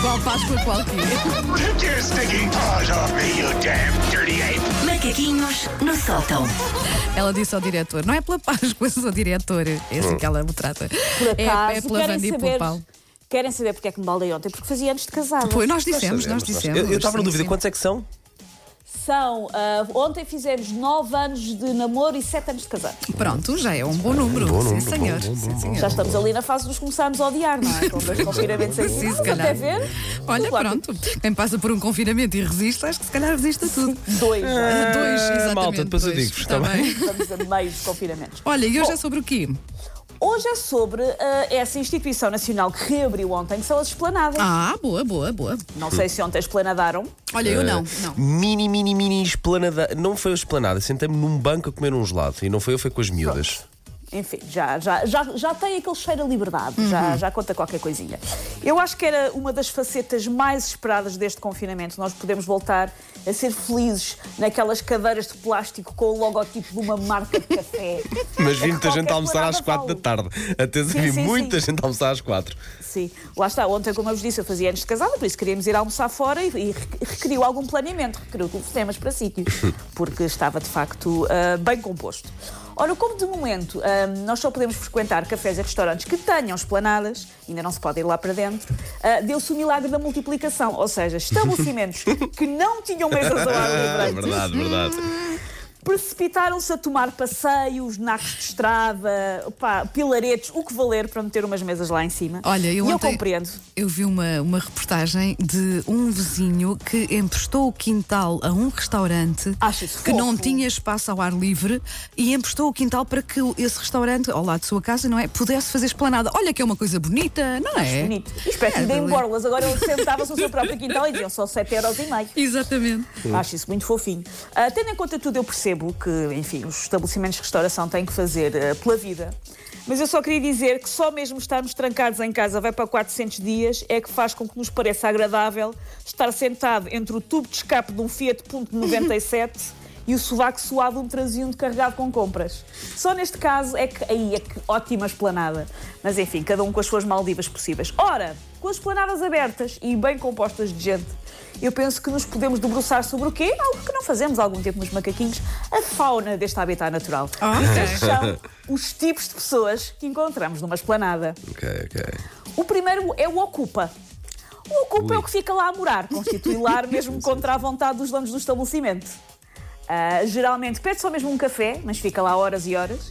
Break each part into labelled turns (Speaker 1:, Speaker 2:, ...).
Speaker 1: Igual Páscoa qualquer.
Speaker 2: Take your stinking paws off me, you damn dirty ape!
Speaker 3: Macaquinhos no sótão.
Speaker 1: Ela disse ao diretor: não é pela Páscoa, sou diretor. É assim que ela me trata.
Speaker 4: Por
Speaker 1: É,
Speaker 4: acaso,
Speaker 1: é pela
Speaker 4: querem
Speaker 1: Wanda e pelo
Speaker 4: querem saber porque é que me baldei ontem? Porque fazia anos de casada.
Speaker 1: Pois, nós dissemos, nós dissemos.
Speaker 5: Eu estava na dúvida,
Speaker 1: sim.
Speaker 5: quantos é que são?
Speaker 4: São, ah, ontem fizemos 9 anos de namoro e 7 anos de casado.
Speaker 1: Pronto, já é um bom número.
Speaker 5: Bom
Speaker 1: sim,
Speaker 5: número,
Speaker 1: senhor.
Speaker 5: bom, bom,
Speaker 1: Sim,
Speaker 5: bom,
Speaker 1: senhor.
Speaker 4: Já estamos ali na fase dos começarmos a odiar, não é? Com dois confinamentos em
Speaker 1: Sim,
Speaker 4: cima.
Speaker 1: se calhar.
Speaker 4: Até ver.
Speaker 1: Olha, pronto. Quem passa por um confinamento e resiste, acho que se calhar resiste a tudo.
Speaker 4: Dois, já.
Speaker 1: Ah, Dois, exatamente.
Speaker 5: malta, depois eu
Speaker 1: dois.
Speaker 5: digo-vos,
Speaker 1: Está
Speaker 5: tá
Speaker 1: bem.
Speaker 4: Estamos a meio dos confinamentos.
Speaker 1: Olha, e hoje
Speaker 4: Bom.
Speaker 1: é sobre o quê?
Speaker 4: Hoje é sobre ah, essa instituição nacional que reabriu ontem, que são as esplanadas.
Speaker 1: Ah, boa, boa, boa.
Speaker 4: Não sei se ontem esplanadaram.
Speaker 1: Olha, eu não,
Speaker 5: Eh,
Speaker 1: não.
Speaker 5: Mini, mini, mini esplanada. Não foi a esplanada, sentei-me num banco a comer um gelado. E não foi eu, foi com as miúdas.
Speaker 4: Enfim, já, já, já, já tem aquele cheiro a liberdade,
Speaker 1: Uhum.
Speaker 4: já, já conta qualquer coisinha. Eu acho que era uma das facetas mais esperadas deste confinamento. Nós podemos voltar a ser felizes naquelas cadeiras de plástico com o logotipo de uma marca de café.
Speaker 5: Mas vi
Speaker 4: É
Speaker 5: muita gente a almoçar às 4 da tarde.
Speaker 4: Sim,
Speaker 5: vi
Speaker 4: sim,
Speaker 5: muita
Speaker 4: sim.
Speaker 5: gente a almoçar às 4.
Speaker 4: Sim, lá está. Ontem, como eu vos disse, eu fazia anos de casada, por isso queríamos ir almoçar fora e, e requeriu algum planeamento, requeriu telefonemas para sítios, porque estava de facto ah, bem composto. Ora, como de momento ah, nós só podemos frequentar cafés e restaurantes que tenham esplanadas, ainda não se pode ir lá para dentro, ah, deu-se o milagre da multiplicação, ou seja, estabelecimentos que não tinham mesas ao ar livre
Speaker 5: verdade, verdade.
Speaker 4: Precipitaram-se a tomar passeios, nacos de estrada, pilaretes, o que valer para meter umas mesas lá em cima.
Speaker 1: Olha, eu
Speaker 4: e eu compreendo.
Speaker 1: Eu vi uma, uma reportagem de um vizinho que emprestou o quintal a um restaurante que não tinha espaço ao ar livre e emprestou o quintal para que esse restaurante, ao lado de sua casa, não é? Pudesse fazer esplanada. Olha que é uma coisa bonita, não é?
Speaker 4: Bonito. E que
Speaker 1: É,
Speaker 4: deem
Speaker 1: dali.
Speaker 4: borlas. Agora ele sentava-se no seu próprio quintal e diziam só 7,5€.
Speaker 1: Exatamente.
Speaker 4: Acho isso muito fofinho. Ah, tendo em conta tudo, eu percebo que, enfim, os estabelecimentos de restauração têm que fazer ah, pela vida. Mas eu só queria dizer que só mesmo estarmos trancados em casa vai para 400 dias é que faz com que nos pareça agradável estar sentado entre o tubo de escape de um Fiat Punto 97 e o sovaco suado de um transeunte carregado com compras. Só neste caso é que aí é que ótima esplanada. Mas enfim, cada um com as suas Maldivas possíveis. Ora, com as esplanadas abertas e bem compostas de gente, eu penso que nos podemos debruçar sobre o quê? Algo que não fazemos há algum tempo nos macaquinhos, a fauna deste habitat natural.
Speaker 1: Ah,
Speaker 4: E
Speaker 1: ok.
Speaker 4: estes são os tipos de pessoas que encontramos numa esplanada.
Speaker 5: Ok, ok.
Speaker 4: O primeiro é o ocupa. O ocupa é o que fica lá a morar, constitui lar mesmo contra a vontade dos donos do estabelecimento. Ah, geralmente pede só mesmo um café, mas fica lá horas e horas.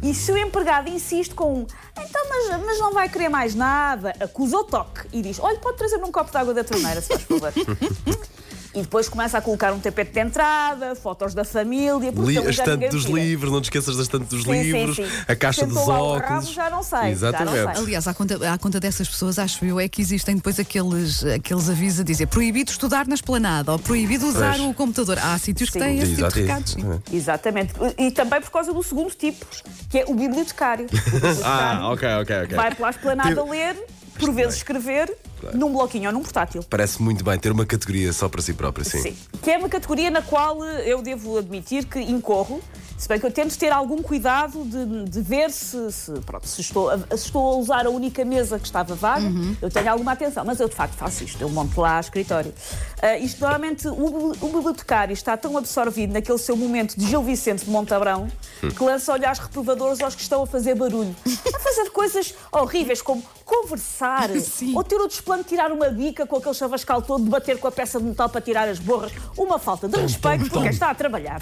Speaker 4: E se o empregado insiste com um, então, mas, mas não vai querer mais nada, acusa o toque e diz: olha, pode trazer-me um copo de água da torneira, se faz favor. E depois começa a colocar um tapete de entrada, fotos da família.
Speaker 5: Li,
Speaker 4: também
Speaker 5: a estante dos livros, não te esqueças da estante dos
Speaker 4: Sim, sim,
Speaker 5: livros,
Speaker 4: sim.
Speaker 5: a caixa
Speaker 4: Sentou
Speaker 5: dos óculos.
Speaker 4: rabo, já não sei, já não
Speaker 5: Exatamente.
Speaker 4: sei.
Speaker 1: Aliás, à conta, à conta dessas pessoas, acho eu, é que existem depois aqueles, aqueles avisos a dizer proibido estudar na esplanada ou proibido usar
Speaker 5: Pois.
Speaker 1: o computador. Há sítios que
Speaker 4: Sim.
Speaker 1: têm esse tipo de recados. sim.
Speaker 5: é.
Speaker 4: Exatamente. E também por causa do segundo tipo, que é o bibliotecário. O bibliotecário
Speaker 5: Ah, ok, ok, ok.
Speaker 4: Vai pela esplanada
Speaker 5: Tem-
Speaker 4: ler, por vezes escrever, num bloquinho ou num portátil.
Speaker 5: Parece muito bem ter uma categoria só para si próprio, sim.
Speaker 4: Sim. Que é uma categoria na qual eu devo admitir que incorro, se bem que eu tento ter algum cuidado de, de ver se, se, pronto, se, estou a, se estou a usar a única mesa que estava vaga, eu tenho alguma atenção, mas eu de facto faço isto, eu monto lá escritório. Ah, isto normalmente o, o bibliotecário está tão absorvido naquele seu momento de Gil Vicente de Montabrão que lança olhares reprovadores aos que estão a fazer barulho, a fazer coisas horríveis como conversar
Speaker 1: Sim.
Speaker 4: ou ter o desplano de tirar uma bica com aquele chavascal todo, de bater com a peça de metal para tirar as borras, uma falta de respeito por quem está a trabalhar.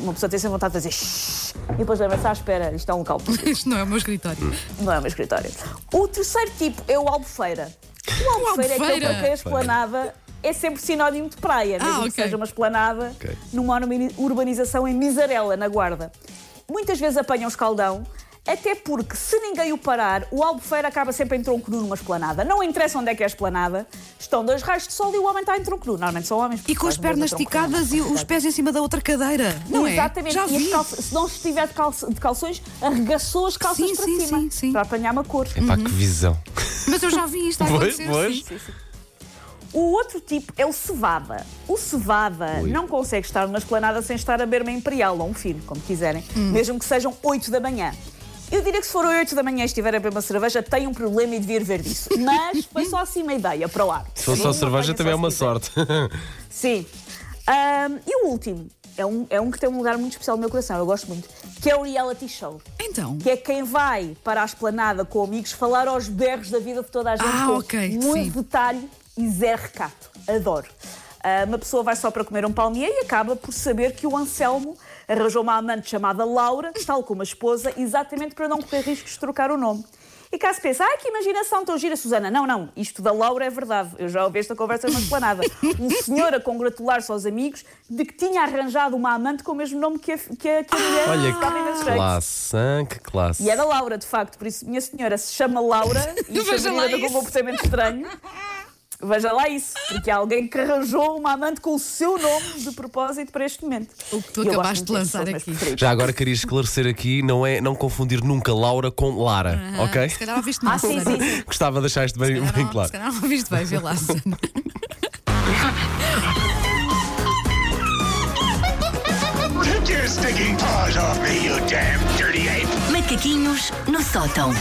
Speaker 4: Uma pessoa tem sempre vontade de fazer "Shhh", e depois lembra-se, ah, espera, isto é um local público,
Speaker 1: Isto não é o meu escritório.
Speaker 4: não é o meu escritório. O terceiro tipo é o albufeira. O albufeira é aquele para quem a esplanada é sempre sinónimo de praia, mesmo
Speaker 1: Ah,
Speaker 4: que
Speaker 1: ok.
Speaker 4: seja uma esplanada
Speaker 5: Ok.
Speaker 4: numa urbani- urbanização em Misarela, na Guarda. Muitas vezes apanham escaldão, até porque se ninguém o parar, o albufeira acaba sempre em tronco nu numa esplanada. Não interessa onde é que é a esplanada, estão dois raios de sol e o homem está em tronco nu. Normalmente são homens.
Speaker 1: E com as pernas esticadas e os pés em cima da outra cadeira. Não é?
Speaker 4: Exatamente.
Speaker 1: Já
Speaker 4: E as
Speaker 1: vi.
Speaker 4: calça- se não estiver de, calça- de calções, arregaçou as calças
Speaker 1: Sim,
Speaker 4: para
Speaker 1: sim,
Speaker 4: cima
Speaker 1: sim, sim.
Speaker 4: para apanhar uma cor.
Speaker 5: Epá, que visão.
Speaker 1: Mas eu já vi isto a
Speaker 5: Pois,
Speaker 1: acontecer.
Speaker 5: pois.
Speaker 1: sim.
Speaker 4: O outro tipo é o cevada. O cevada
Speaker 5: Ui.
Speaker 4: não consegue estar numa esplanada sem estar a beber uma imperial ou um fino, como quiserem,
Speaker 1: Hum.
Speaker 4: mesmo que sejam 8 da manhã. Eu diria que se for 8 da manhã e estiver a beber uma cerveja, tem um problema e devia ver disso. Mas foi só assim uma ideia para lá.
Speaker 5: Se for só cerveja, também é uma sorte.
Speaker 4: Sim. Ahm, e o último é um, é um que tem um lugar muito especial no meu coração, eu gosto muito, que é o reality show.
Speaker 1: Então.
Speaker 4: Que é quem vai para a esplanada com amigos falar aos berros da vida de toda a gente.
Speaker 1: Ah,
Speaker 4: com
Speaker 1: ok,
Speaker 4: Muito
Speaker 1: sim.
Speaker 4: detalhe e zé recato. Adoro. Ah, uma pessoa vai só para comer um palmier e acaba por saber que o Anselmo arranjou uma amante chamada Laura, tal como a esposa, exatamente para não correr riscos de trocar o nome. E cá se pensa, ai que imaginação tão gira, Susana. Não, não, isto da Laura é verdade. Eu já ouvi esta conversa numa esplanada. Um senhor a congratular-se aos amigos de que tinha arranjado uma amante com o mesmo nome que a, que a, que a mulher
Speaker 5: Olha que classe, que classe.
Speaker 4: E era Laura, de facto, por isso minha senhora se chama Laura e foi um comportamento estranho. Veja lá isso, porque há alguém que arranjou uma amante com o seu nome de propósito para este momento.
Speaker 1: O que tu
Speaker 4: E eu
Speaker 1: acabaste de lançar aqui.
Speaker 5: Já agora queria esclarecer aqui, não é não confundir nunca Laura com Lara,
Speaker 1: Ah,
Speaker 5: ok?
Speaker 1: Se calhar ouviste mal.
Speaker 4: Ah, sim, sim, sim.
Speaker 5: Gostava de deixar isto bem,
Speaker 1: calhar
Speaker 5: bem claro.
Speaker 1: Se calhar não ouviste bem, vê lá, Susana.
Speaker 2: Take your stinking paws off me, you damn dirty ape!
Speaker 3: Macaquinhos no sótão.